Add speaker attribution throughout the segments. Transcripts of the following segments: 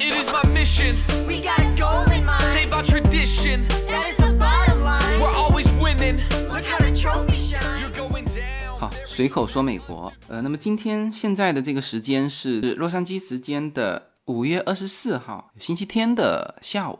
Speaker 1: It is my mission.
Speaker 2: We got a goal in mind.
Speaker 1: Save our tradition.
Speaker 2: That is the bottom line.
Speaker 1: We're always winning.
Speaker 2: Look how the trophy shine.
Speaker 1: You're going down.
Speaker 3: 好，随口说美国。呃，那么今天现在的这个时间是洛杉矶时间的五月二十四号，星期天的下午。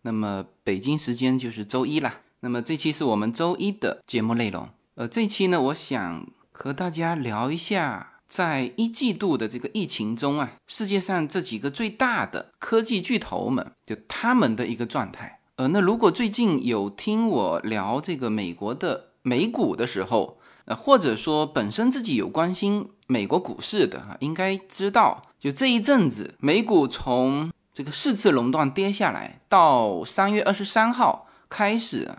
Speaker 3: 那么北京时间就是周一啦。那么这期是我们周一的节目内容。呃，这期呢，我想和大家聊一下，在一季度的这个疫情中啊，世界上这几个最大的科技巨头们，就他们的一个状态。呃，那如果最近有听我聊这个美国的美股的时候，呃，或者说本身自己有关心美国股市的哈，应该知道，就这一阵子美股从这个四次垄断跌下来，到三月二十三号开始，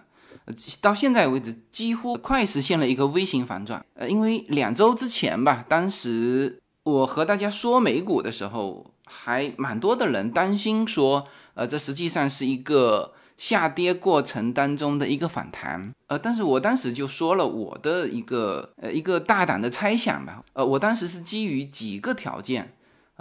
Speaker 3: 到现在为止几乎快实现了一个 V 型反转。呃，因为两周之前吧，当时我和大家说美股的时候，还蛮多的人担心说，呃，这实际上是一个下跌过程当中的一个反弹。呃，但是我当时就说了我的一个呃一个大胆的猜想吧。呃，我当时是基于几个条件。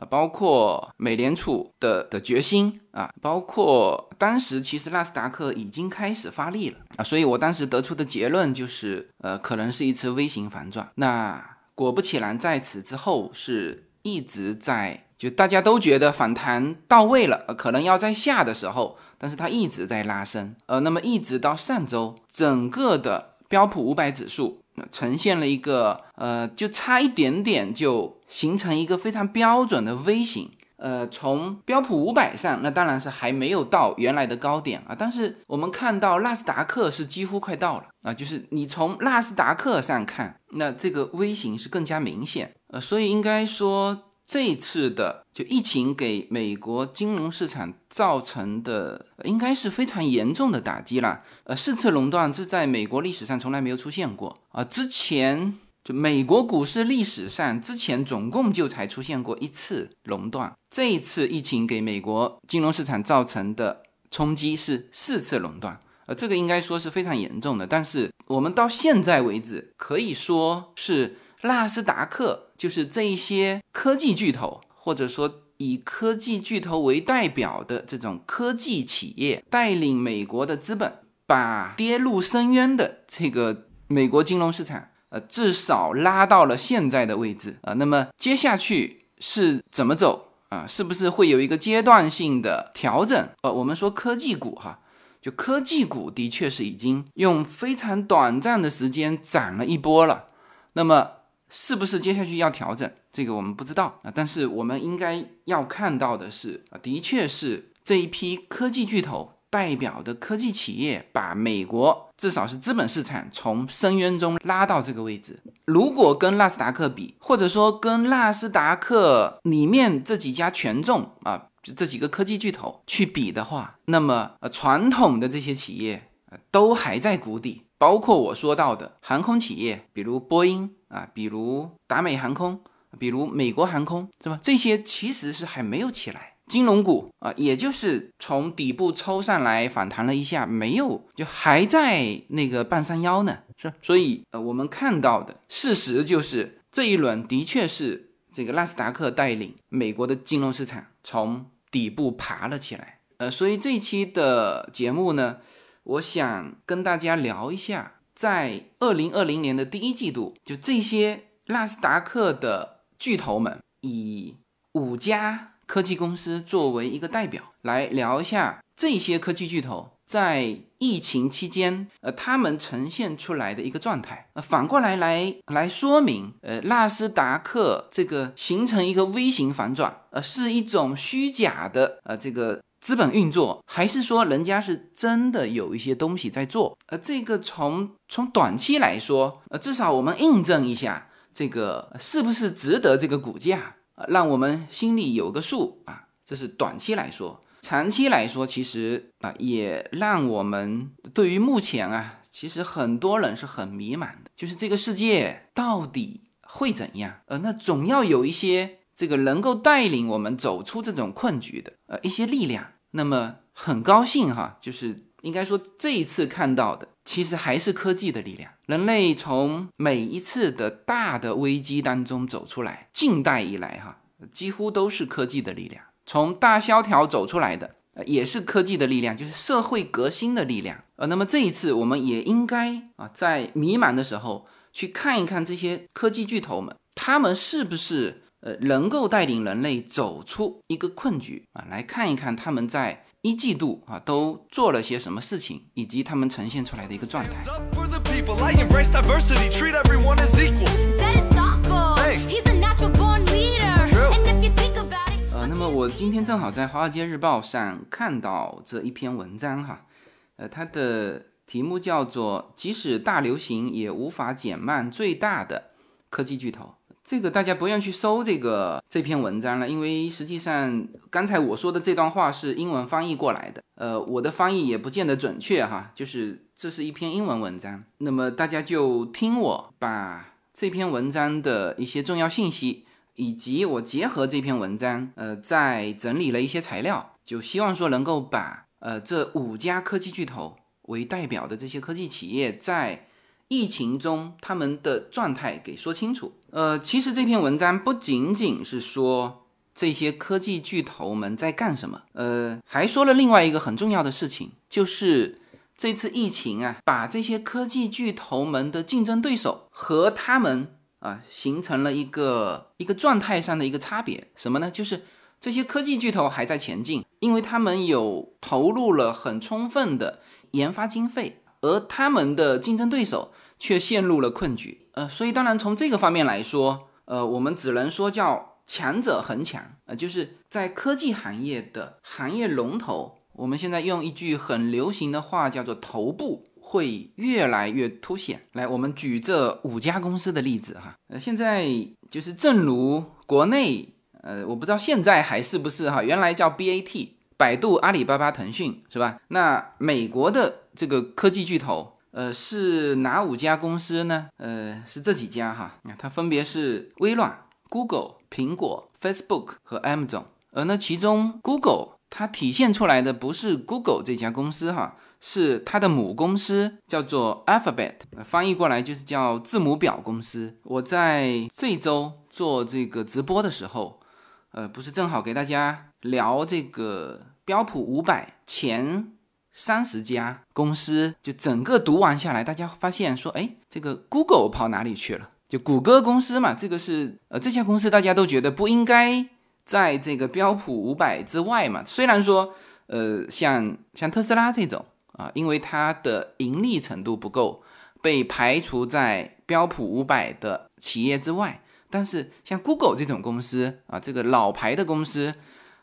Speaker 3: 包括美联储的的决心啊，包括当时其实纳斯达克已经开始发力了啊，所以我当时得出的结论就是，呃，可能是一次微型反转。那果不其然，在此之后是一直在，就大家都觉得反弹到位了，可能要在下的时候，但是它一直在拉升。呃，那么一直到上周，整个的标普五百指数。呈现了一个呃，就差一点点就形成一个非常标准的 V 型。呃，从标普五百上，那当然是还没有到原来的高点啊。但是我们看到纳斯达克是几乎快到了啊，就是你从纳斯达克上看，那这个 V 型是更加明显。呃，所以应该说。这一次的就疫情给美国金融市场造成的，应该是非常严重的打击了。呃，四次垄断这在美国历史上从来没有出现过啊。之前就美国股市历史上之前总共就才出现过一次垄断，这一次疫情给美国金融市场造成的冲击是四次垄断，呃，这个应该说是非常严重的。但是我们到现在为止，可以说是。纳斯达克就是这一些科技巨头，或者说以科技巨头为代表的这种科技企业，带领美国的资本，把跌入深渊的这个美国金融市场，呃，至少拉到了现在的位置啊。那么接下去是怎么走啊？是不是会有一个阶段性的调整？呃，我们说科技股哈，就科技股的确是已经用非常短暂的时间涨了一波了。那么是不是接下去要调整？这个我们不知道啊。但是我们应该要看到的是，的确是这一批科技巨头代表的科技企业，把美国至少是资本市场从深渊中拉到这个位置。如果跟纳斯达克比，或者说跟纳斯达克里面这几家权重啊，这几个科技巨头去比的话，那么呃，传统的这些企业都还在谷底。包括我说到的航空企业，比如波音啊，比如达美航空，比如美国航空，是吧？这些其实是还没有起来。金融股啊，也就是从底部抽上来反弹了一下，没有，就还在那个半山腰呢，是。所以呃，我们看到的事实就是这一轮的确是这个纳斯达克带领美国的金融市场从底部爬了起来。呃，所以这一期的节目呢。我想跟大家聊一下，在二零二零年的第一季度，就这些纳斯达克的巨头们，以五家科技公司作为一个代表，来聊一下这些科技巨头在疫情期间，呃，他们呈现出来的一个状态。呃，反过来来来说明，呃，纳斯达克这个形成一个 V 型反转，呃，是一种虚假的，呃，这个。资本运作，还是说人家是真的有一些东西在做？呃，这个从从短期来说，呃，至少我们印证一下，这个是不是值得这个股价？呃，让我们心里有个数啊。这是短期来说，长期来说，其实啊，也让我们对于目前啊，其实很多人是很迷茫的，就是这个世界到底会怎样？呃，那总要有一些。这个能够带领我们走出这种困局的，呃，一些力量，那么很高兴哈，就是应该说这一次看到的，其实还是科技的力量。人类从每一次的大的危机当中走出来，近代以来哈，几乎都是科技的力量。从大萧条走出来的，也是科技的力量，就是社会革新的力量。呃，那么这一次我们也应该啊，在迷茫的时候去看一看这些科技巨头们，他们是不是呃能够带领人类走出一个困局啊？来看一看他们在一季度啊都做了些什么事情，以及他们呈现出来的一个状态。
Speaker 4: Hands up for the people. I embrace diversity, treat everyone as equal.
Speaker 2: Said it's thoughtful.
Speaker 4: Thanks.
Speaker 2: He's a natural born leader. And if you think about it.
Speaker 3: 呃，那么我今天正好在《华尔街日报》上看到这一篇文章哈，呃，它的题目叫做“即使大流行也无法减慢最大的科技巨头”。这个大家不用去搜这个这篇文章了，因为实际上刚才我说的这段话是英文翻译过来的，呃，我的翻译也不见得准确哈，就是这是一篇英文文章，那么大家就听我把这篇文章的一些重要信息。以及我结合这篇文章，呃，再整理了一些材料，就希望说能够把呃这五家科技巨头为代表的这些科技企业在疫情中他们的状态给说清楚。呃，其实这篇文章不仅仅是说这些科技巨头们在干什么，呃，还说了另外一个很重要的事情，就是这次疫情啊，把这些科技巨头们的竞争对手和他们。啊，形成了一个一个状态上的一个差别，什么呢？就是这些科技巨头还在前进，因为他们有投入了很充分的研发经费，而他们的竞争对手却陷入了困局。呃，所以当然从这个方面来说，呃，我们只能说叫强者恒强，呃，就是在科技行业的行业龙头，我们现在用一句很流行的话叫做头部。会越来越凸显。来，我们举这五家公司的例子哈。呃，现在就是正如国内，呃，我不知道现在还是不是哈，原来叫 BAT，百度、阿里巴巴、腾讯是吧？那美国的这个科技巨头，呃，是哪五家公司呢？呃，是这几家哈。它分别是微软、Google、苹果、Facebook 和 Amazon。而那其中 Google 它体现出来的不是 Google 这家公司哈。是它的母公司叫做 Alphabet，翻译过来就是叫字母表公司。我在这周做这个直播的时候，呃，不是正好给大家聊这个标普五百前三十家公司，就整个读完下来，大家发现说，哎，这个 Google 跑哪里去了？就谷歌公司嘛，这个是呃这家公司大家都觉得不应该在这个标普五百之外嘛。虽然说，呃，像像特斯拉这种。啊，因为它的盈利程度不够，被排除在标普五百的企业之外。但是像 Google 这种公司啊，这个老牌的公司，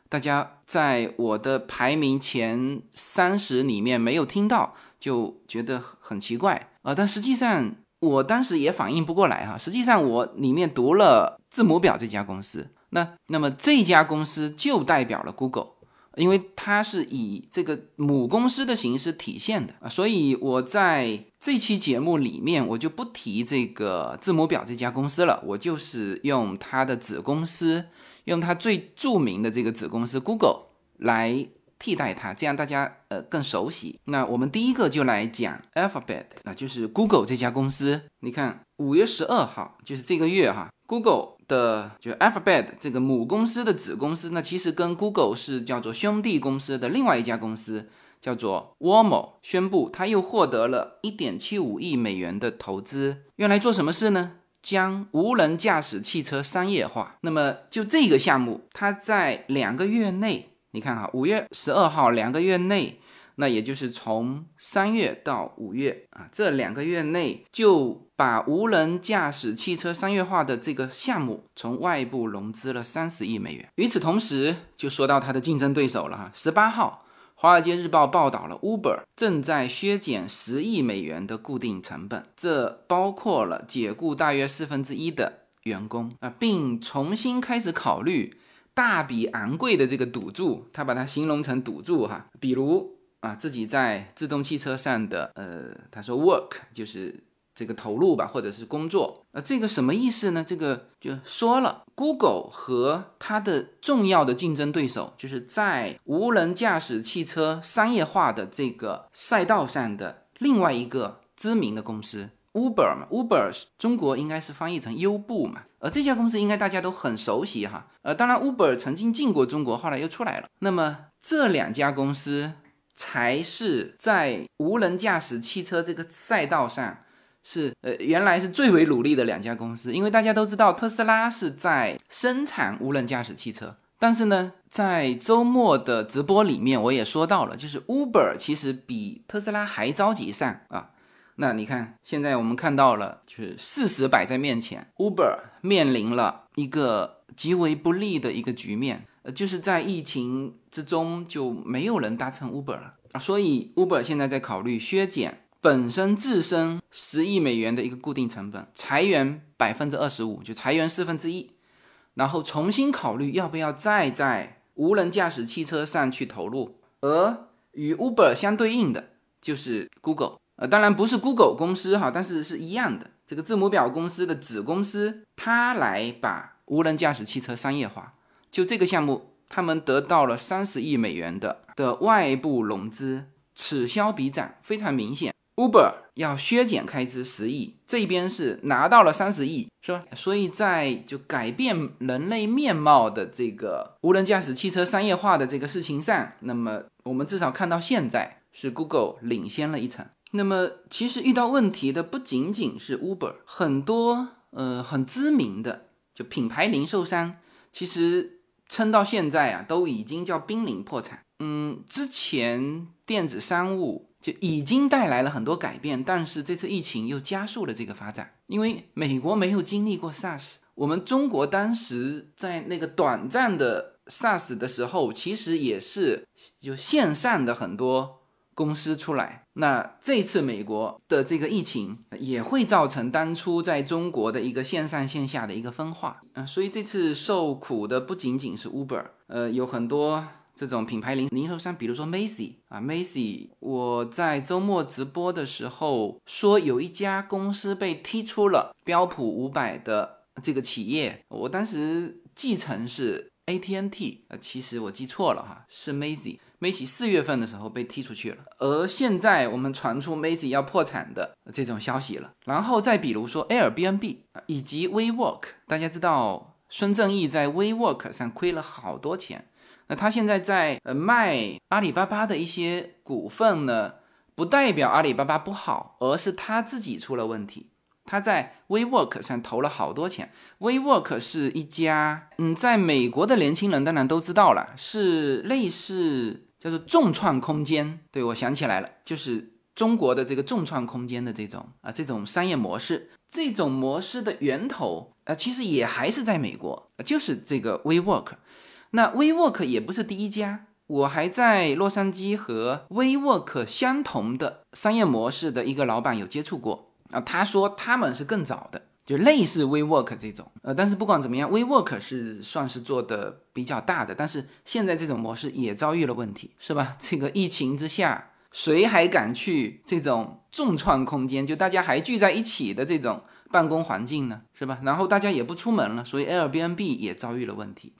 Speaker 3: 大家在我的排名前三十里面没有听到，就觉得很奇怪啊。但实际上，我当时也反应不过来哈。实际上，我里面读了字母表这家公司，那那么这家公司就代表了 Google。因为它是以这个母公司的形式体现的啊，所以我在这期节目里面我就不提这个字母表这家公司了，我就是用它的子公司，用它最著名的这个子公司 Google 来替代它，这样大家呃更熟悉。那我们第一个就来讲 Alphabet 啊，就是 Google 这家公司。你看五月十二号，就是这个月哈，Google。的就 Alphabet 这个母公司的子公司，那其实跟 Google 是叫做兄弟公司的另外一家公司，叫做 Waymo，宣布它又获得了一点七五亿美元的投资，用来做什么事呢？将无人驾驶汽车商业化。那么就这个项目，它在两个月内，你看哈，五月十二号两个月内。那也就是从三月到五月啊，这两个月内就把无人驾驶汽车商业化的这个项目从外部融资了三十亿美元。与此同时，就说到它的竞争对手了哈。十八号，《华尔街日报》报道了 Uber 正在削减十亿美元的固定成本，这包括了解雇大约四分之一的员工啊，并重新开始考虑大笔昂贵的这个赌注，他把它形容成赌注哈，比如。啊，自己在自动汽车上的，呃，他说 work 就是这个投入吧，或者是工作，呃，这个什么意思呢？这个就说了，Google 和它的重要的竞争对手，就是在无人驾驶汽车商业化的这个赛道上的另外一个知名的公司 Uber 嘛，Uber 中国应该是翻译成优步嘛，而这家公司应该大家都很熟悉哈。呃，当然 Uber 曾经进过中国，后来又出来了。那么这两家公司才是在无人驾驶汽车这个赛道上是呃原来是最为努力的两家公司，因为大家都知道特斯拉是在生产无人驾驶汽车。但是呢，在周末的直播里面，我也说到了，就是 Uber 其实比特斯拉还着急上啊。那你看，现在我们看到了，就是事实摆在面前，Uber 面临了一个极为不利的一个局面，呃，就是在疫情之中就没有人搭乘 Uber 了，所以 Uber 现在在考虑削减本身自身十亿美元的一个固定成本，裁员百分之二十五，就裁员四分之一。然后重新考虑要不要再在无人驾驶汽车上去投入，而与 Uber 相对应的就是 Google，呃，当然不是 Google 公司哈，但是是一样的，这个字母表公司的子公司，它来把无人驾驶汽车商业化。就这个项目，他们得到了三十亿美元的的外部融资，此消彼长，非常明显。Uber 要削减开支十亿，这边是拿到了三十亿，是吧？所以在就改变人类面貌的这个无人驾驶汽车商业化的这个事情上，那么我们至少看到现在是 Google 领先了一层。那么其实遇到问题的不仅仅是 Uber，很多呃很知名的就品牌零售商，其实撑到现在啊都已经叫濒临破产。嗯，之前电子商务。就已经带来了很多改变，但是这次疫情又加速了这个发展。因为美国没有经历过 SARS，我们中国当时在那个短暂的 SARS 的时候，其实也是就线上的很多公司出来。那这次美国的这个疫情也会造成当初在中国的一个线上线下的一个分化啊，所以这次受苦的不仅仅是 Uber，呃，有很多。这种品牌零零售商，比如说 Macy 啊，Macy，我在周末直播的时候说有一家公司被踢出了标普五百的这个企业，我当时继承是 ATNT，呃，其实我记错了哈，是 Macy。Macy 四月份的时候被踢出去了，而现在我们传出 Macy 要破产的这种消息了。然后再比如说 Airbnb 以及 WeWork，大家知道孙正义在 WeWork 上亏了好多钱。那他现在在呃卖阿里巴巴的一些股份呢，不代表阿里巴巴不好，而是他自己出了问题。他在 WeWork 上投了好多钱。WeWork 是一家，嗯，在美国的年轻人当然都知道了，是类似叫做众创空间。对我想起来了，就是中国的这个众创空间的这种啊这种商业模式。这种模式的源头啊，其实也还是在美国，就是这个 WeWork。那 WeWork 也不是第一家，我还在洛杉矶和 WeWork 相同的商业模式的一个老板有接触过啊，他说他们是更早的，就类似 WeWork 这种，呃，但是不管怎么样，WeWork 是算是做的比较大的，但是现在这种模式也遭遇了问题，是吧？这个疫情之下，谁还敢去这种众创空间，就大家还聚在一起的这种办公环境呢，是吧？然后大家也不出门了，所以 Airbnb 也遭遇了问题。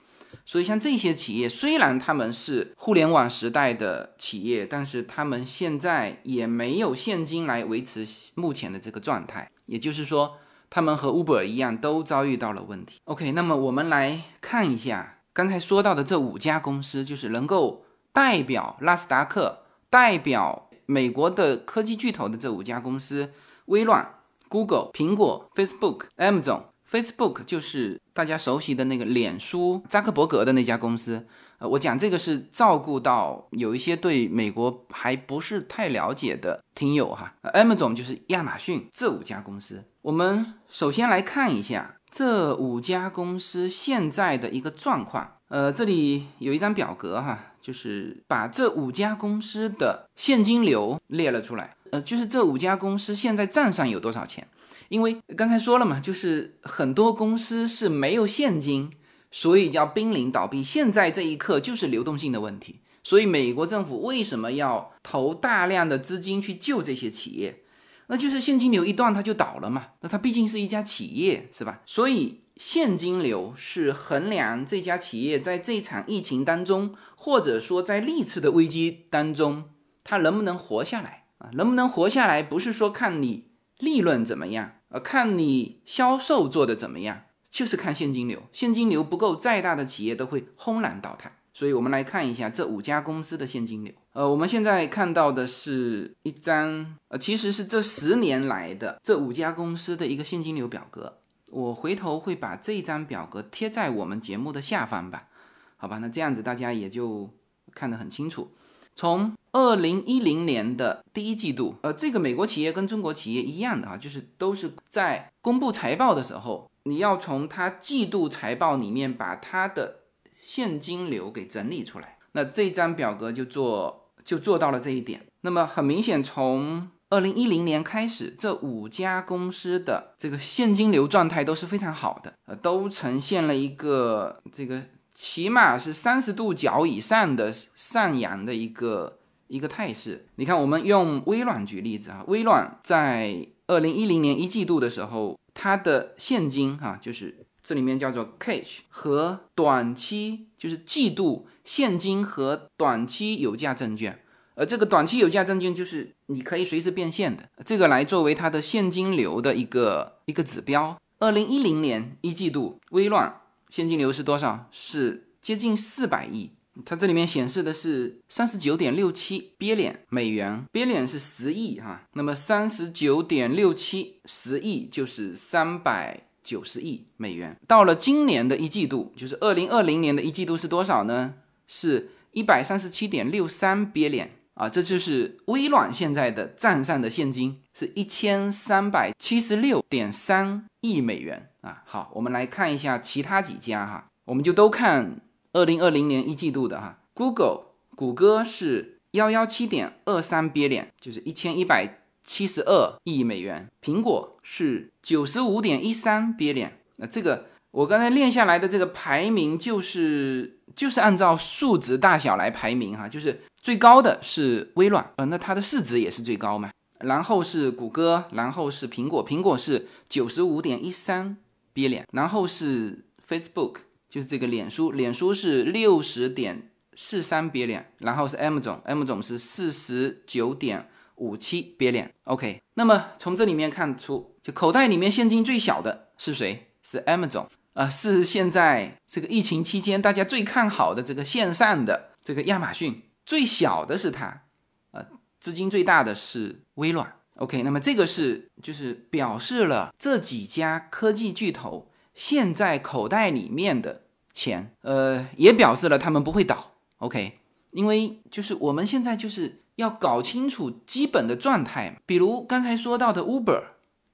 Speaker 3: 所以，像这些企业，虽然他们是互联网时代的企业，但是他们现在也没有现金来维持目前的这个状态。也就是说，他们和 Uber 一样，都遭遇到了问题。OK，那么我们来看一下刚才说到的这五家公司，就是能够代表纳斯达克、代表美国的科技巨头的这五家公司：微软、Google、苹果、Facebook、Amazon。Facebook 就是大家熟悉的那个脸书，扎克伯格的那家公司。呃，我讲这个是照顾到有一些对美国还不是太了解的听友哈。Amazon 就是亚马逊这五家公司。我们首先来看一下这五家公司现在的一个状况。呃，这里有一张表格哈，就是把这五家公司的现金流列了出来。呃，就是这五家公司现在账上有多少钱。因为刚才说了嘛，就是很多公司是没有现金，所以叫濒临倒闭。现在这一刻就是流动性的问题，所以美国政府为什么要投大量的资金去救这些企业？那就是现金流一断，它就倒了嘛。那它毕竟是一家企业，是吧？所以现金流是衡量这家企业在这场疫情当中，或者说在历次的危机当中，它能不能活下来啊？能不能活下来，不是说看你。利润怎么样，呃，看你销售做的怎么样，就是看现金流。现金流不够，再大的企业都会轰然倒塌。所以，我们来看一下这五家公司的现金流。呃，我们现在看到的是一张，呃，其实是这十年来的这五家公司的一个现金流表格。我回头会把这张表格贴在我们节目的下方吧。好吧，那这样子大家也就看得很清楚。从二零一零年的第一季度，呃，这个美国企业跟中国企业一样的啊，就是都是在公布财报的时候，你要从它季度财报里面把它的现金流给整理出来，那这张表格就做就做到了这一点。那么很明显，从二零一零年开始，这五家公司的这个现金流状态都是非常好的，呃，都呈现了一个这个起码是三十度角以上的上扬的一个一个态势。你看，我们用微软举例子啊，微软在二零一零年一季度的时候，它的现金哈就是。这里面叫做 cash 和短期，就是季度现金和短期有价证券，而这个短期有价证券就是你可以随时变现的，这个来作为它的现金流的一个一个指标。二零一零年一季度，微软现金流是多少？是接近四百亿。它这里面显示的是三十九点六七 billion 美元，billion 是十亿哈，那么三十九点六七十亿就是三百。九十亿美元，到了今年的一季度，就是二零二零年的一季度是多少呢？是一百三十七点六三 billion 啊，这就是微软现在的账上的现金是一千三百七十六点三亿美元啊。好，我们来看一下其他几家哈，我们就都看二零二零年一季度的哈。Google 谷歌是幺幺七点二三 billion，就是一千一百。七十二亿美元，苹果是九十五点一三 billion。那这个我刚才练下来的这个排名就是就是按照数值大小来排名哈，就是最高的是微软，呃，那它的市值也是最高嘛。然后是谷歌，然后是苹果，苹果是九十五点一三 billion，然后是 Facebook，就是这个脸书，脸书是六十点四三 billion，然后是 M 总，M 总是四十九点。五七别脸，OK。那么从这里面看出，就口袋里面现金最小的是谁？是 M 总啊，是现在这个疫情期间大家最看好的这个线上的这个亚马逊。最小的是它，呃，资金最大的是微软。OK，那么这个是就是表示了这几家科技巨头现在口袋里面的钱，呃，也表示了他们不会倒。OK，因为就是我们现在就是。要搞清楚基本的状态，比如刚才说到的 Uber，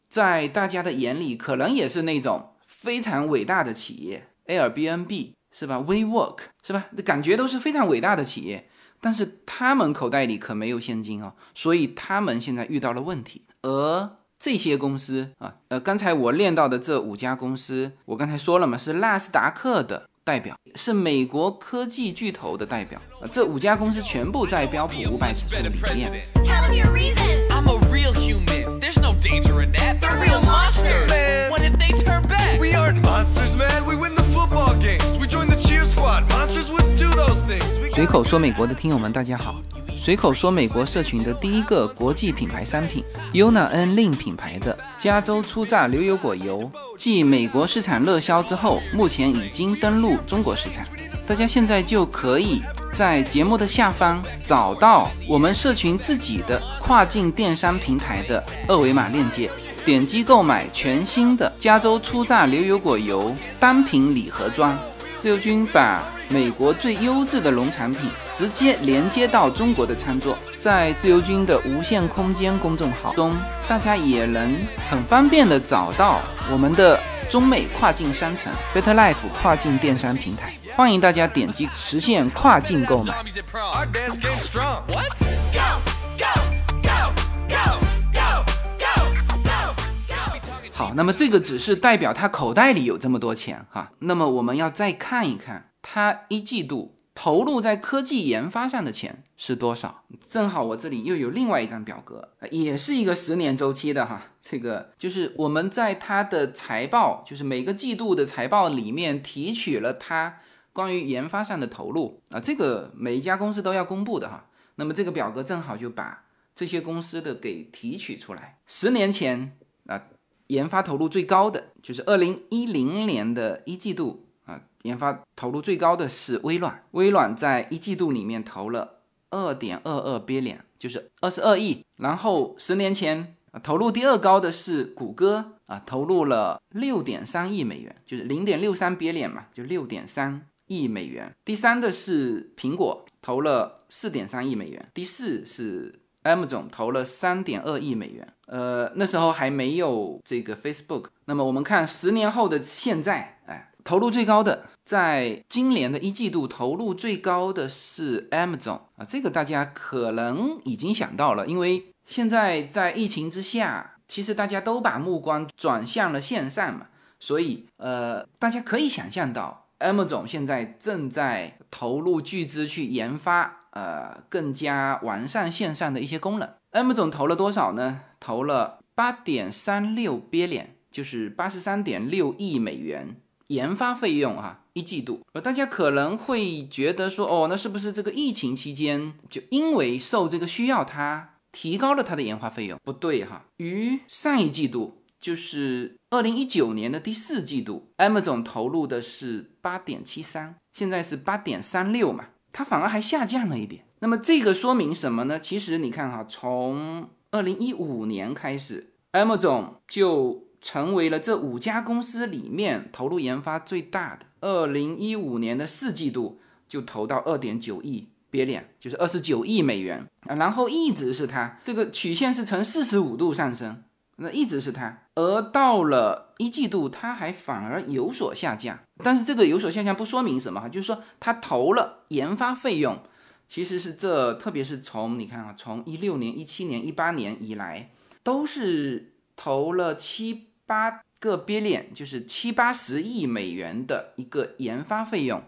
Speaker 3: 在大家的眼里可能也是那种非常伟大的企业，Airbnb 是吧？WeWork 是吧？感觉都是非常伟大的企业，但是他们口袋里可没有现金哦，所以他们现在遇到了问题。而这些公司啊，呃，刚才我练到的这五家公司，我刚才说了嘛，是纳斯达克的。代表是美国科技巨头的代表，这五家公司全部在标普五百指数里面。随口说美国的听友们，大家好。随口说美国社群的第一个国际品牌商品，Yuna N Lin 品牌的加州初榨牛油果油，继美国市场热销之后，目前已经登陆中国市场。大家现在就可以在节目的下方找到我们社群自己的跨境电商平台的二维码链接，点击购买全新的加州初榨牛油果油单品礼盒装。自由军把。美国最优质的农产品直接连接到中国的餐桌，在自由军的无限空间公众号中，大家也能很方便的找到我们的中美跨境商城 Better Life 跨境电商平台，欢迎大家点击实现跨境购买。那么这个只是代表他口袋里有这么多钱哈，那么我们要再看一看。他一季度投入在科技研发上的钱是多少？正好我这里又有另外一张表格，也是一个十年周期的哈。这个就是我们在它的财报，就是每个季度的财报里面提取了它关于研发上的投入啊。这个每一家公司都要公布的哈。那么这个表格正好就把这些公司的给提取出来。十年前，研发投入最高的就是二零一零年的一季度啊，研发投入最高的是微软。微软在一季度里面投了二点二二 billion，就是二十二亿。然后十年前啊，投入第二高的是谷歌啊，投入了六点三亿美元，就是零点六三 billion 嘛，就六点三亿美元。第三的是苹果，投了四点三亿美元。第四是 M 总投了三点二亿美元。呃，那时候还没有这个 Facebook。那么我们看十年后的现在，哎，投入最高的，在今年的一季度投入最高的是 Amazon 啊，这个大家可能已经想到了，因为现在在疫情之下，其实大家都把目光转向了线上嘛，所以呃，大家可以想象到，Amazon 现在正在投入巨资去研发呃更加完善线上的一些功能。Amazon 投了多少呢？投了八点三六 billion，就是八十三点六亿美元研发费用啊，一季度。呃，大家可能会觉得说，哦，那是不是这个疫情期间就因为受这个需要，它提高了它的研发费用？不对哈，于上一季度，就是二零一九年的第四季度，Amazon 投入的是八点七三，现在是八点三六嘛，它反而还下降了一点。那么这个说明什么呢？其实你看哈，从二零一五年开始，Amazon 就成为了这五家公司里面投入研发最大的。二零一五年的四季度就投到二点九亿 billion，就是二十九亿美元啊，然后一直是它这个曲线是呈四十五度上升，那一直是它。而到了一季度，它还反而有所下降。但是这个有所下降不说明什么哈，就是说它投了研发费用。其实是这，特别是从你看啊，从一六年、一七年、一八年以来，都是投了七八个 billion，就是七八十亿美元的一个研发费用，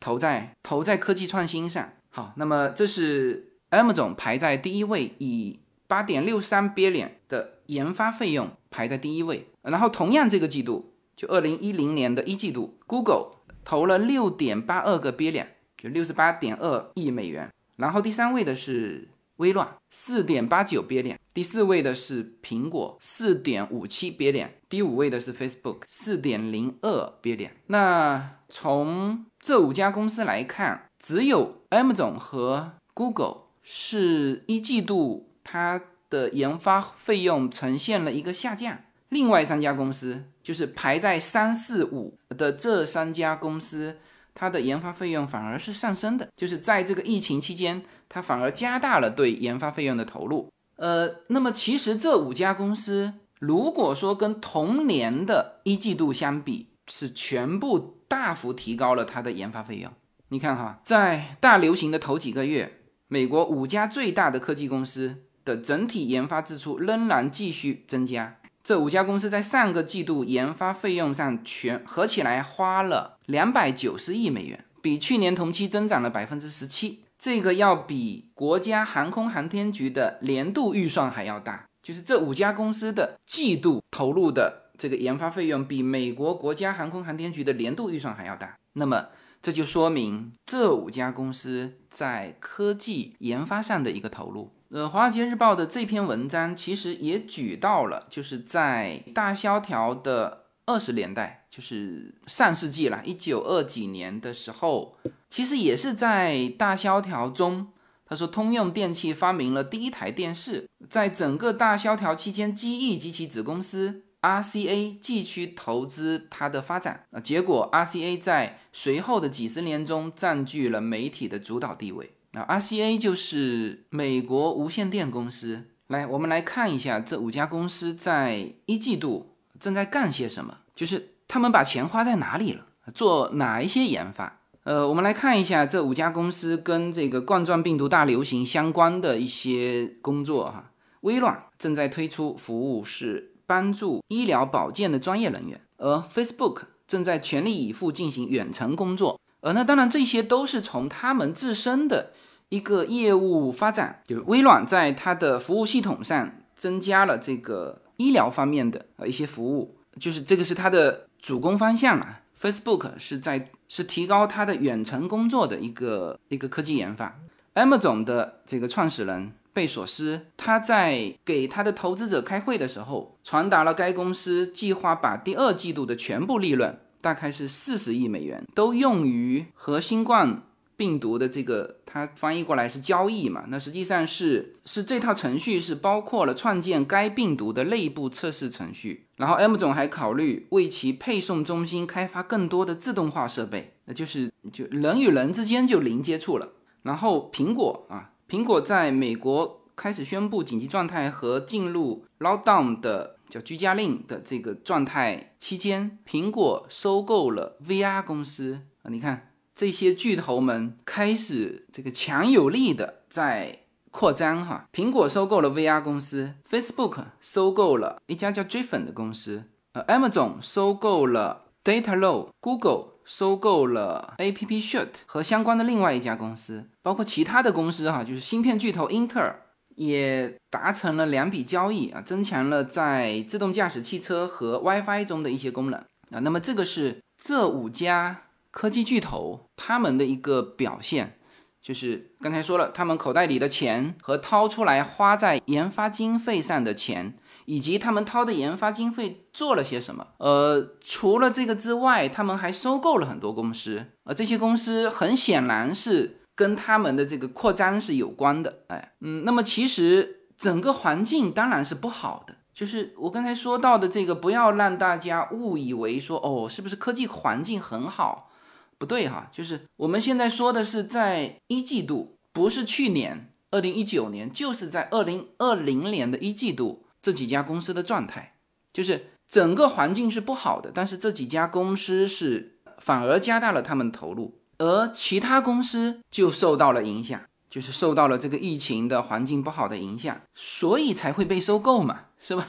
Speaker 3: 投在投在科技创新上。好，那么这是 M 总排在第一位，以八点六三 billion 的研发费用排在第一位。然后同样这个季度，就二零一零年的一季度，Google 投了六点八二个 billion。就六十八点二亿美元，然后第三位的是微软，四点八九 billion，第四位的是苹果，四点五七 billion，第五位的是 Facebook，四点零二 billion。那从这五家公司来看，只有 Amazon 和 Google 是一季度它的研发费用呈现了一个下降，另外三家公司就是排在三四五的这三家公司。它的研发费用反而是上升的，就是在这个疫情期间，它反而加大了对研发费用的投入。呃，那么其实这五家公司，如果说跟同年的一季度相比，是全部大幅提高了它的研发费用。你看哈，在大流行的头几个月，美国五家最大的科技公司的整体研发支出仍然继续增加。这五家公司在上个季度研发费用上全合起来花了两百九十亿美元，比去年同期增长了百分之十七。这个要比国家航空航天局的年度预算还要大，就是这五家公司的季度投入的这个研发费用比美国国家航空航天局的年度预算还要大。那么这就说明这五家公司在科技研发上的一个投入。呃，《华尔街日报》的这篇文章其实也举到了，就是在大萧条的二十年代，就是上世纪了，一九二几年的时候，其实也是在大萧条中，他说通用电气发明了第一台电视，在整个大萧条期间，机翼及其子公司 RCA 继续投资它的发展，啊，结果 RCA 在随后的几十年中占据了媒体的主导地位。那 RCA 就是美国无线电公司。来，我们来看一下这五家公司在一季度正在干些什么，就是他们把钱花在哪里了，做哪一些研发。呃，我们来看一下这五家公司跟这个冠状病毒大流行相关的一些工作哈。微软正在推出服务，是帮助医疗保健的专业人员，而 Facebook 正在全力以赴进行远程工作。呃，那当然这些都是从他们自身的。一个业务发展，就是微软在它的服务系统上增加了这个医疗方面的呃一些服务，就是这个是它的主攻方向嘛。Facebook 是在是提高它的远程工作的一个一个科技研发。Amazon 的这个创始人贝索斯，他在给他的投资者开会的时候，传达了该公司计划把第二季度的全部利润，大概是四十亿美元，都用于和新冠病毒的这个，它翻译过来是交易嘛？那实际上是是这套程序是包括了创建该病毒的内部测试程序。然后 M 总还考虑为其配送中心开发更多的自动化设备，那就是就人与人之间就零接触了。然后苹果啊，苹果在美国开始宣布紧急状态和进入 lockdown 的叫居家令的这个状态期间，苹果收购了 VR 公司啊，你看。这些巨头们开始这个强有力的在扩张哈，苹果收购了 VR 公司，Facebook 收购了一家叫 Driven 的公司，呃，Amazon 收购了 Datalow，Google 收购了 AppShoot 和相关的另外一家公司，包括其他的公司哈，就是芯片巨头英特尔也达成了两笔交易啊，增强了在自动驾驶汽车和 WiFi 中的一些功能啊。那么这个是这五家。科技巨头他们的一个表现，就是刚才说了，他们口袋里的钱和掏出来花在研发经费上的钱，以及他们掏的研发经费做了些什么。呃，除了这个之外，他们还收购了很多公司，而这些公司很显然是跟他们的这个扩张是有关的。哎，嗯，那么其实整个环境当然是不好的。就是我刚才说到的这个，不要让大家误以为说，哦，是不是科技环境很好？不对哈，就是我们现在说的是在一季度，不是去年二零一九年，就是在二零二零年的一季度，这几家公司的状态，就是整个环境是不好的，但是这几家公司是反而加大了他们投入，而其他公司就受到了影响，就是受到了这个疫情的环境不好的影响，所以才会被收购嘛，是吧？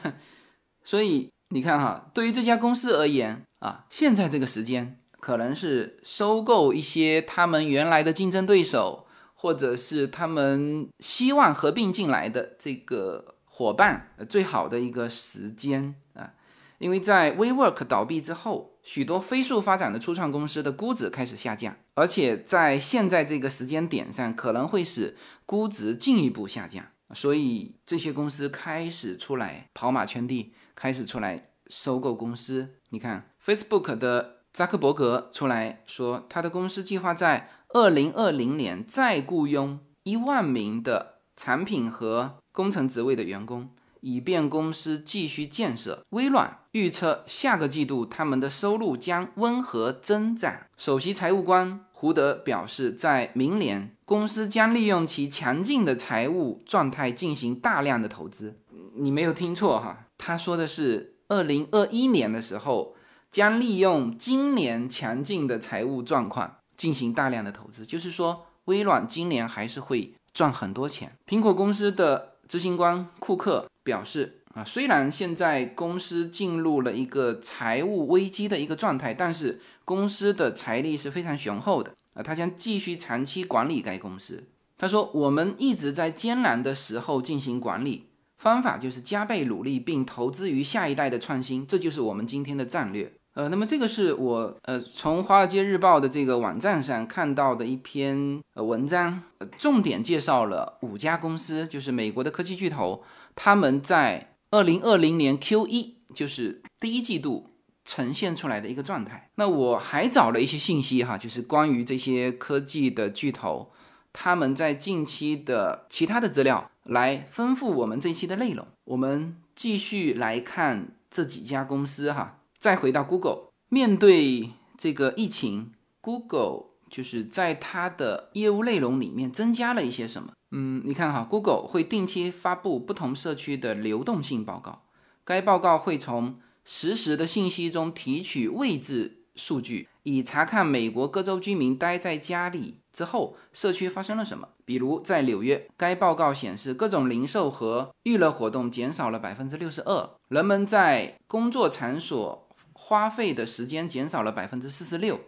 Speaker 3: 所以你看哈，对于这家公司而言啊，现在这个时间。可能是收购一些他们原来的竞争对手，或者是他们希望合并进来的这个伙伴，最好的一个时间啊。因为在 WeWork 倒闭之后，许多飞速发展的初创公司的估值开始下降，而且在现在这个时间点上，可能会使估值进一步下降。所以这些公司开始出来跑马圈地，开始出来收购公司。你看 Facebook 的。扎克伯格出来说，他的公司计划在二零二零年再雇佣一万名的产品和工程职位的员工，以便公司继续建设。微软预测下个季度他们的收入将温和增长。首席财务官胡德表示，在明年，公司将利用其强劲的财务状态进行大量的投资。你没有听错哈，他说的是二零二一年的时候。将利用今年强劲的财务状况进行大量的投资，就是说，微软今年还是会赚很多钱。苹果公司的执行官库克表示：“啊，虽然现在公司进入了一个财务危机的一个状态，但是公司的财力是非常雄厚的啊，他将继续长期管理该公司。”他说：“我们一直在艰难的时候进行管理，方法就是加倍努力并投资于下一代的创新，这就是我们今天的战略。”呃，那么这个是我呃从《华尔街日报》的这个网站上看到的一篇呃文章，呃，重点介绍了五家公司，就是美国的科技巨头，他们在二零二零年 Q 一，就是第一季度呈现出来的一个状态。那我还找了一些信息哈，就是关于这些科技的巨头，他们在近期的其他的资料，来丰富我们这一期的内容。我们继续来看这几家公司哈。再回到 Google，面对这个疫情，Google 就是在它的业务内容里面增加了一些什么？嗯，你看哈，Google 会定期发布不同社区的流动性报告，该报告会从实时的信息中提取位置数据，以查看美国各州居民待在家里之后，社区发生了什么。比如在纽约，该报告显示各种零售和娱乐活动减少了百分之六十二，人们在工作场所。花费的时间减少了百分之四十六，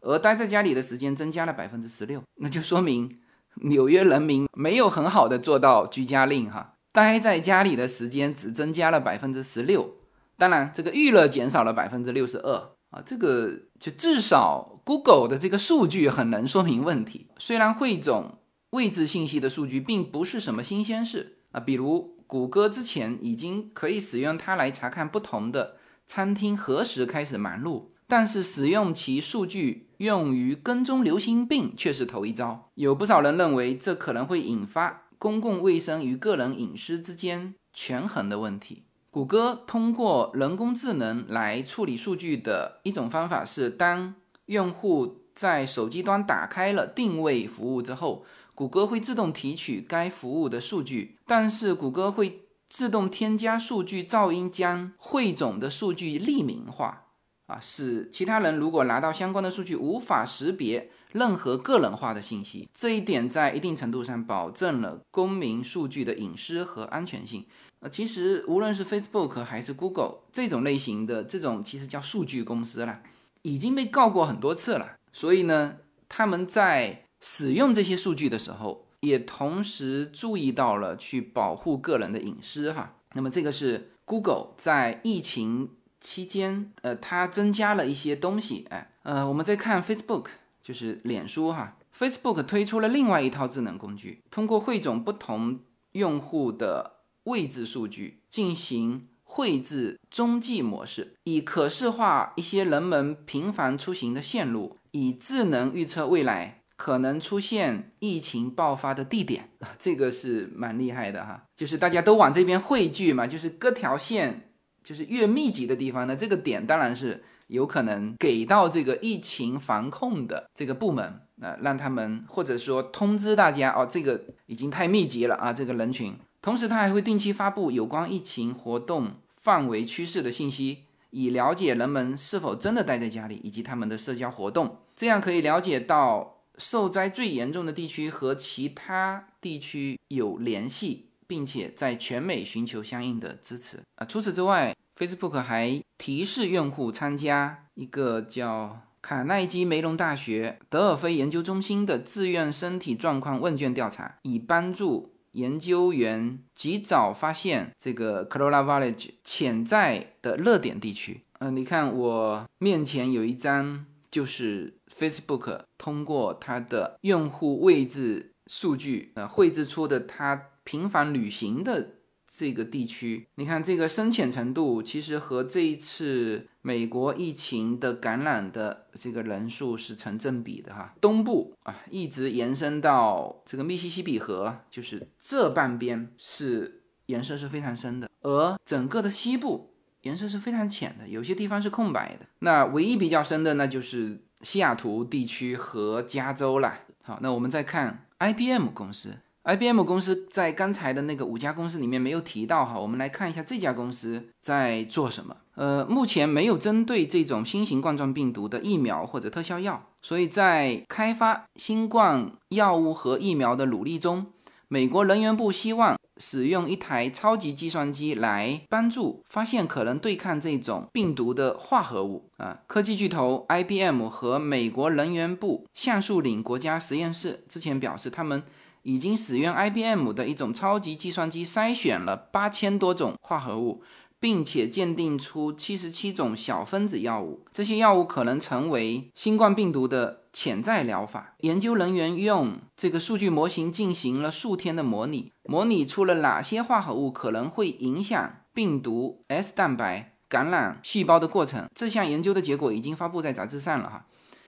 Speaker 3: 而待在家里的时间增加了百分之十六，那就说明纽约人民没有很好的做到居家令哈，待在家里的时间只增加了百分之十六，当然这个娱乐减少了百分之六十二啊，这个就至少 Google 的这个数据很能说明问题。虽然汇总位置信息的数据并不是什么新鲜事啊。比如，谷歌之前已经可以使用它来查看不同的餐厅何时开始忙碌，但是使用其数据用于跟踪流行病却是头一遭。有不少人认为这可能会引发公共卫生与个人隐私之间权衡的问题。谷歌通过人工智能来处理数据的一种方法是，当用户在手机端打开了定位服务之后，谷歌会自动提取该服务的数据，但是谷歌会自动添加数据噪音，将汇总的数据匿名化，啊，使其他人如果拿到相关的数据，无法识别任何个人化的信息。这一点在一定程度上保证了公民数据的隐私和安全性。呃，其实无论是 Facebook 还是 Google 这种类型的这种，其实叫数据公司了，已经被告过很多次了。所以呢，他们在使用这些数据的时候，也同时注意到了去保护个人的隐私哈。那么这个是 Google 在疫情期间，呃，它增加了一些东西。哎，呃，我们再看 Facebook，就是脸书哈，Facebook 推出了另外一套智能工具，通过汇总不同用户的。位置数据进行绘制中继模式，以可视化一些人们频繁出行的线路，以智能预测未来可能出现疫情爆发的地点。这个是蛮厉害的哈，就是大家都往这边汇聚嘛，就是各条线，就是越密集的地方呢，这个点当然是有可能给到这个疫情防控的这个部门，呃，让他们或者说通知大家哦，这个已经太密集了啊，这个人群。同时，他还会定期发布有关疫情活动范围趋势的信息，以了解人们是否真的待在家里，以及他们的社交活动。这样可以了解到受灾最严重的地区和其他地区有联系，并且在全美寻求相应的支持。啊，除此之外，Facebook 还提示用户参加一个叫卡耐基梅隆大学德尔菲研究中心的自愿身体状况问卷调查，以帮助。研究员及早发现这个 Corolla Village 潜在的热点地区。嗯，你看我面前有一张，就是 Facebook 通过它的用户位置数据，呃，绘制出的它频繁旅行的。这个地区，你看这个深浅程度，其实和这一次美国疫情的感染的这个人数是成正比的哈。东部啊，一直延伸到这个密西西比河，就是这半边是颜色是非常深的，而整个的西部颜色是非常浅的，有些地方是空白的。那唯一比较深的，那就是西雅图地区和加州了。好，那我们再看 IBM 公司。IBM 公司在刚才的那个五家公司里面没有提到哈，我们来看一下这家公司在做什么。呃，目前没有针对这种新型冠状病毒的疫苗或者特效药，所以在开发新冠药物和疫苗的努力中，美国能源部希望使用一台超级计算机来帮助发现可能对抗这种病毒的化合物啊。科技巨头 IBM 和美国能源部橡树岭国家实验室之前表示，他们。已经使用 IBM 的一种超级计算机筛选了八千多种化合物，并且鉴定出七十七种小分子药物。这些药物可能成为新冠病毒的潜在疗法。研究人员用这个数据模型进行了数天的模拟，模拟出了哪些化合物可能会影响病毒 S 蛋白感染细胞的过程。这项研究的结果已经发布在杂志上了哈。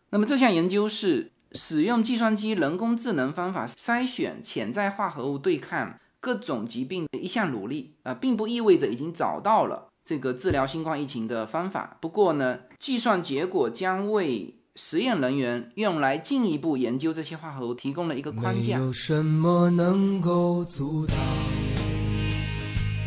Speaker 3: 那么这项研究是。使用计算机人工智能方法筛选潜在化合物，对抗各种疾病的一项努力啊，并不意味着已经找到了这个治疗新冠疫情的方法。不过呢，计算结果将为实验人员用来进一步研究这些化合物提供了一个框架。有什么能够阻挡。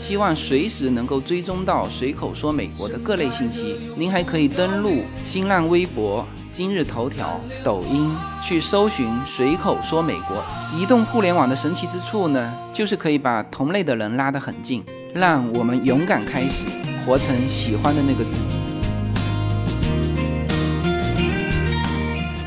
Speaker 3: 希望随时能够追踪到随口说美国的各类信息，您还可以登录新浪微博、今日头条、抖音去搜寻“随口说美国”。移动互联网的神奇之处呢，就是可以把同类的人拉得很近，让我们勇敢开始，活成喜欢的那个自己。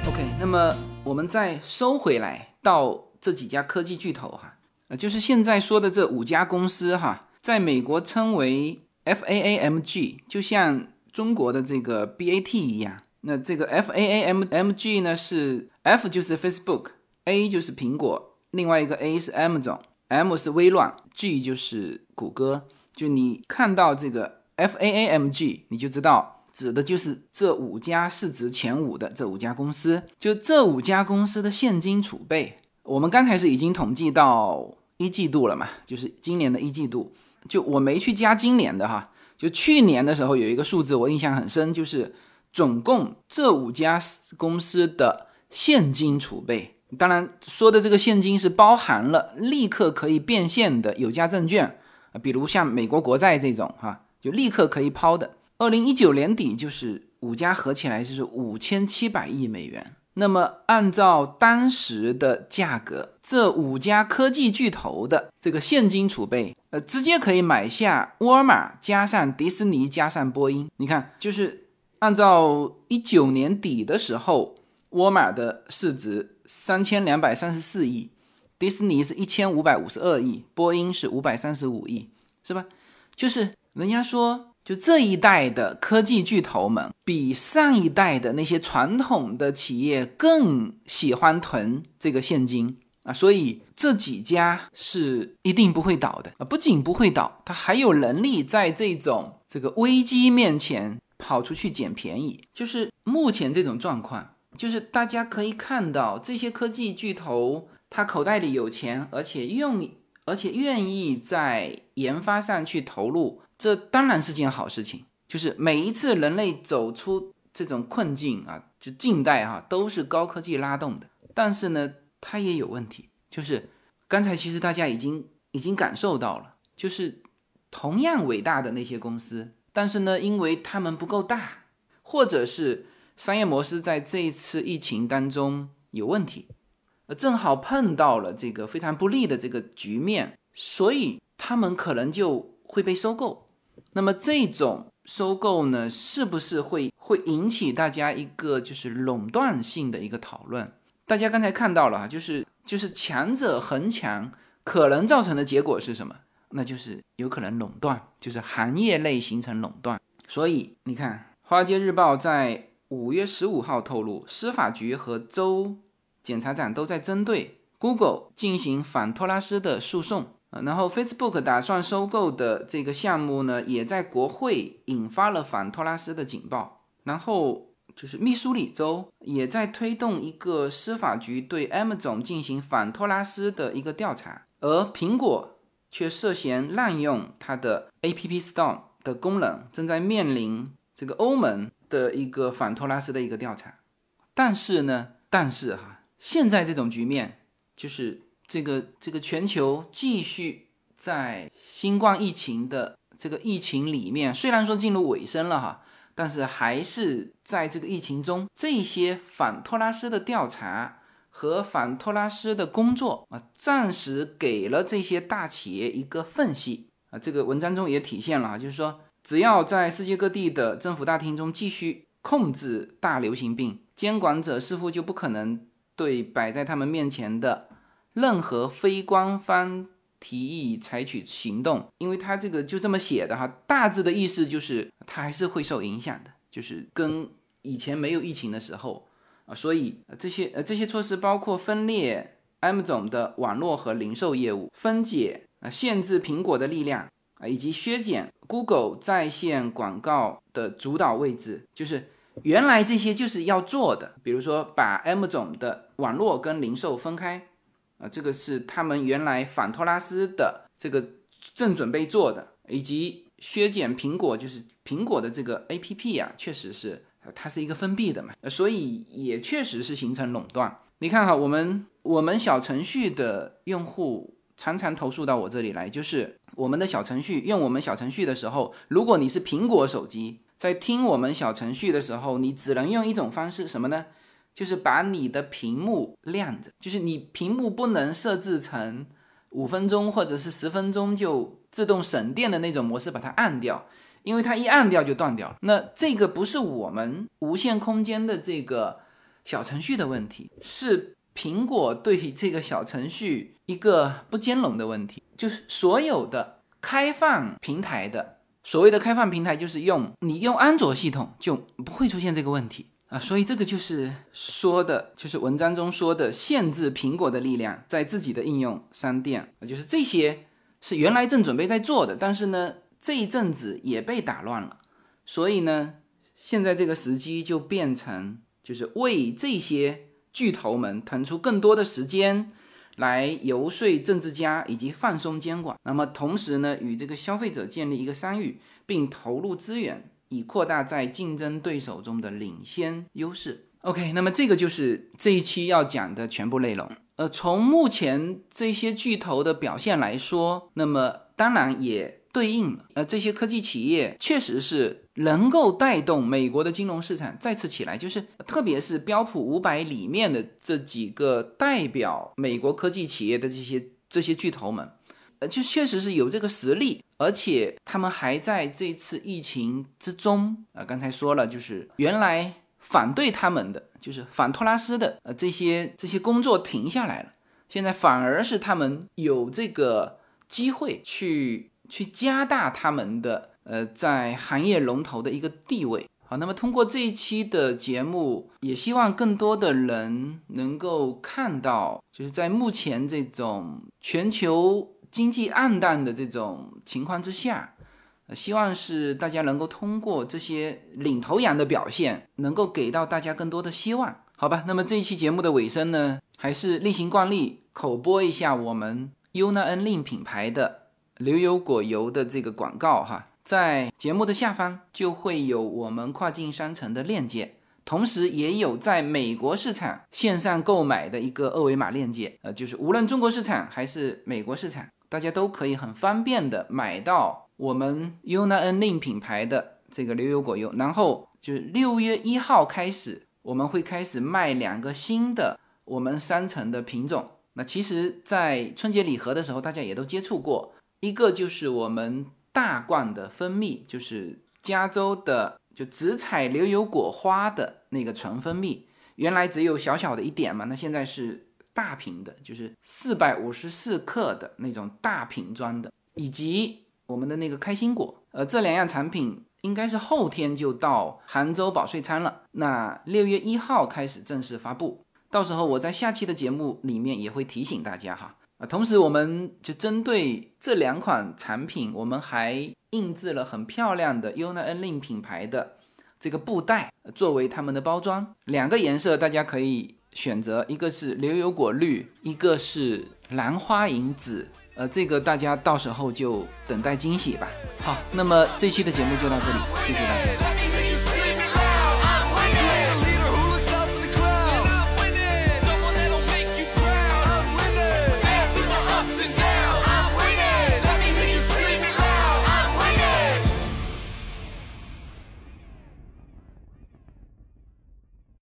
Speaker 3: OK，那么我们再收回来到这几家科技巨头哈，呃，就是现在说的这五家公司哈。在美国称为 FAAMG，就像中国的这个 BAT 一样。那这个 FAAMG 呢是 F 就是 Facebook，A 就是苹果，另外一个 A 是 Amazon，M 是微软，G 就是谷歌。就你看到这个 FAAMG，你就知道指的就是这五家市值前五的这五家公司。就这五家公司的现金储备，我们刚才是已经统计到一季度了嘛，就是今年的一季度。就我没去加今年的哈，就去年的时候有一个数字我印象很深，就是总共这五家公司的现金储备，当然说的这个现金是包含了立刻可以变现的有价证券，比如像美国国债这种哈，就立刻可以抛的。二零一九年底就是五家合起来就是五千七百亿美元。那么，按照当时的价格，这五家科技巨头的这个现金储备，呃，直接可以买下沃尔玛加上迪士尼加上波音。你看，就是按照一九年底的时候，沃尔玛的市值三千两百三十四亿，迪士尼是一千五百五十二亿，波音是五百三十五亿，是吧？就是人家说。就这一代的科技巨头们，比上一代的那些传统的企业更喜欢囤这个现金啊，所以这几家是一定不会倒的啊！不仅不会倒，它还有能力在这种这个危机面前跑出去捡便宜。就是目前这种状况，就是大家可以看到这些科技巨头，他口袋里有钱，而且用，而且愿意在研发上去投入。这当然是件好事情，就是每一次人类走出这种困境啊，就近代哈，都是高科技拉动的。但是呢，它也有问题，就是刚才其实大家已经已经感受到了，就是同样伟大的那些公司，但是呢，因为他们不够大，或者是商业模式在这一次疫情当中有问题，正好碰到了这个非常不利的这个局面，所以他们可能就会被收购。那么这种收购呢，是不是会会引起大家一个就是垄断性的一个讨论？大家刚才看到了哈，就是就是强者恒强，可能造成的结果是什么？那就是有可能垄断，就是行业内形成垄断。所以你看，《华尔街日报》在五月十五号透露，司法局和州检察长都在针对 Google 进行反托拉斯的诉讼。然后，Facebook 打算收购的这个项目呢，也在国会引发了反托拉斯的警报。然后就是密苏里州也在推动一个司法局对 Amazon 进行反托拉斯的一个调查，而苹果却涉嫌滥用它的 App Store 的功能，正在面临这个欧盟的一个反托拉斯的一个调查。但是呢，但是哈，现在这种局面就是。这个这个全球继续在新冠疫情的这个疫情里面，虽然说进入尾声了哈，但是还是在这个疫情中，这些反托拉斯的调查和反托拉斯的工作啊，暂时给了这些大企业一个缝隙啊。这个文章中也体现了，就是说，只要在世界各地的政府大厅中继续控制大流行病，监管者似乎就不可能对摆在他们面前的。任何非官方提议采取行动，因为他这个就这么写的哈，大致的意思就是他还是会受影响的，就是跟以前没有疫情的时候啊，所以这些呃这些措施包括分裂 M 总的网络和零售业务，分解啊限制苹果的力量啊，以及削减 Google 在线广告的主导位置，就是原来这些就是要做的，比如说把 M 总的网络跟零售分开，啊，这个是他们原来反托拉斯的这个正准备做的，以及削减苹果，就是苹果的这个 APP 呀、确实是它是一个封闭的嘛，所以也确实是形成垄断。你看哈，我们我们小程序的用户常常投诉到我这里来，就是我们的小程序用我们小程序的时候，如果你是苹果手机，在听我们小程序的时候，你只能用一种方式，什么呢？就是把你的屏幕亮着，就是你屏幕不能设置成五分钟或者是十分钟就自动省电的那种模式，把它按掉，因为它一按掉就断掉了。那这个不是我们无限空间的这个小程序的问题，是苹果对这个小程序一个不兼容的问题，就是所有的开放平台的所谓的开放平台，就是用你用安卓系统就不会出现这个问题。啊，所以这个就是说的，就是文章中说的限制苹果的力量在自己的应用商店，啊就是这些是原来正准备在做的，但是呢，这一阵子也被打乱了，所以呢，现在这个时机就变成就是为这些巨头们腾出更多的时间来游说政治家以及放松监管，那么同时呢，与这个消费者建立一个商誉，并投入资源。以扩大在竞争对手中的领先优势。OK，那么这个就是这一期要讲的全部内容。呃，从目前这些巨头的表现来说，那么当然也对应了，呃，这些科技企业确实是能够带动美国的金融市场再次起来，就是特别是标普五百里面的这几个代表美国科技企业的这些这些巨头们。呃，就确实是有这个实力，而且他们还在这次疫情之中啊、刚才说了，就是原来反对他们的，就是反托拉斯的，呃，这些这些工作停下来了，现在反而是他们有这个机会去去加大他们的呃在行业龙头的一个地位。好，那么通过这一期的节目，也希望更多的人能够看到，就是在目前这种全球。经济暗淡的这种情况之下，希望是大家能够通过这些领头羊的表现，能够给到大家更多的希望，好吧？那么这一期节目的尾声呢，还是例行惯例，口播一下我们 UNA N Lin 品牌的牛油果油的这个广告哈，在节目的下方就会有我们跨境商城的链接。同时也有在美国市场线上购买的一个二维码链接，呃，就是无论中国市场还是美国市场，大家都可以很方便的买到我们 UNA NINE 品牌的这个牛油果油。然后就是六月一号开始，我们会开始卖两个新的我们商城的品种。那其实，在春节礼盒的时候，大家也都接触过，一个就是我们大罐的蜂蜜，就是加州的。就只采牛油果花的那个纯蜂蜜，原来只有小小的一点嘛，那现在是大瓶的，就是四百五十四克的那种大瓶装的，以及我们的那个开心果，呃，这两样产品应该是后天就到杭州保税仓了，那六月一号开始正式发布，到时候我在下期的节目里面也会提醒大家哈。啊，同时我们就针对这两款产品，我们还印制了很漂亮的 Yuna N Lin 品牌的这个布袋作为他们的包装，两个颜色大家可以选择，一个是牛油果绿，一个是兰花银紫。呃，这个大家到时候就等待惊喜吧。好，那么这期的节目就到这里，谢谢大家。